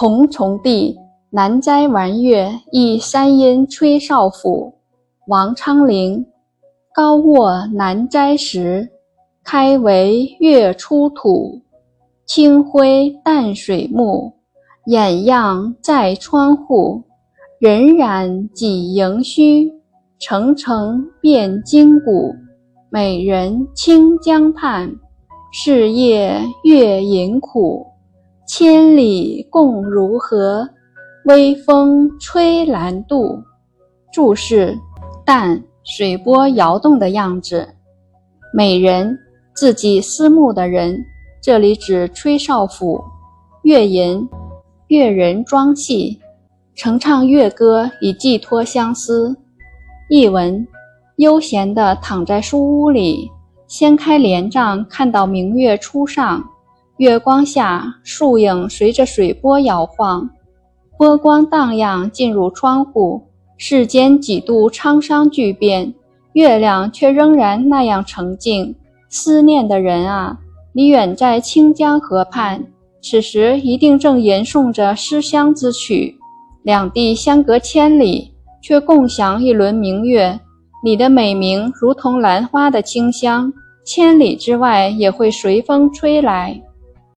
同重地，南斋玩月，一山阴吹少府。王昌龄。高卧南斋时，开为月出土。清辉淡水木，掩样在窗户。荏苒几盈虚，澄澄变金谷。美人清江畔，是夜月盈苦。千里共如何？微风吹兰渡。注释：淡。水波摇动的样子，美人，自己思慕的人，这里指吹少府。乐吟，乐人装戏，乘唱乐歌以寄托相思。译文：悠闲地躺在书屋里，掀开帘帐，看到明月初上，月光下树影随着水波摇晃，波光荡漾进入窗户。世间几度沧桑巨变，月亮却仍然那样澄净。思念的人啊，你远在清江河畔，此时一定正吟诵着思乡之曲。两地相隔千里，却共享一轮明月。你的美名如同兰花的清香，千里之外也会随风吹来。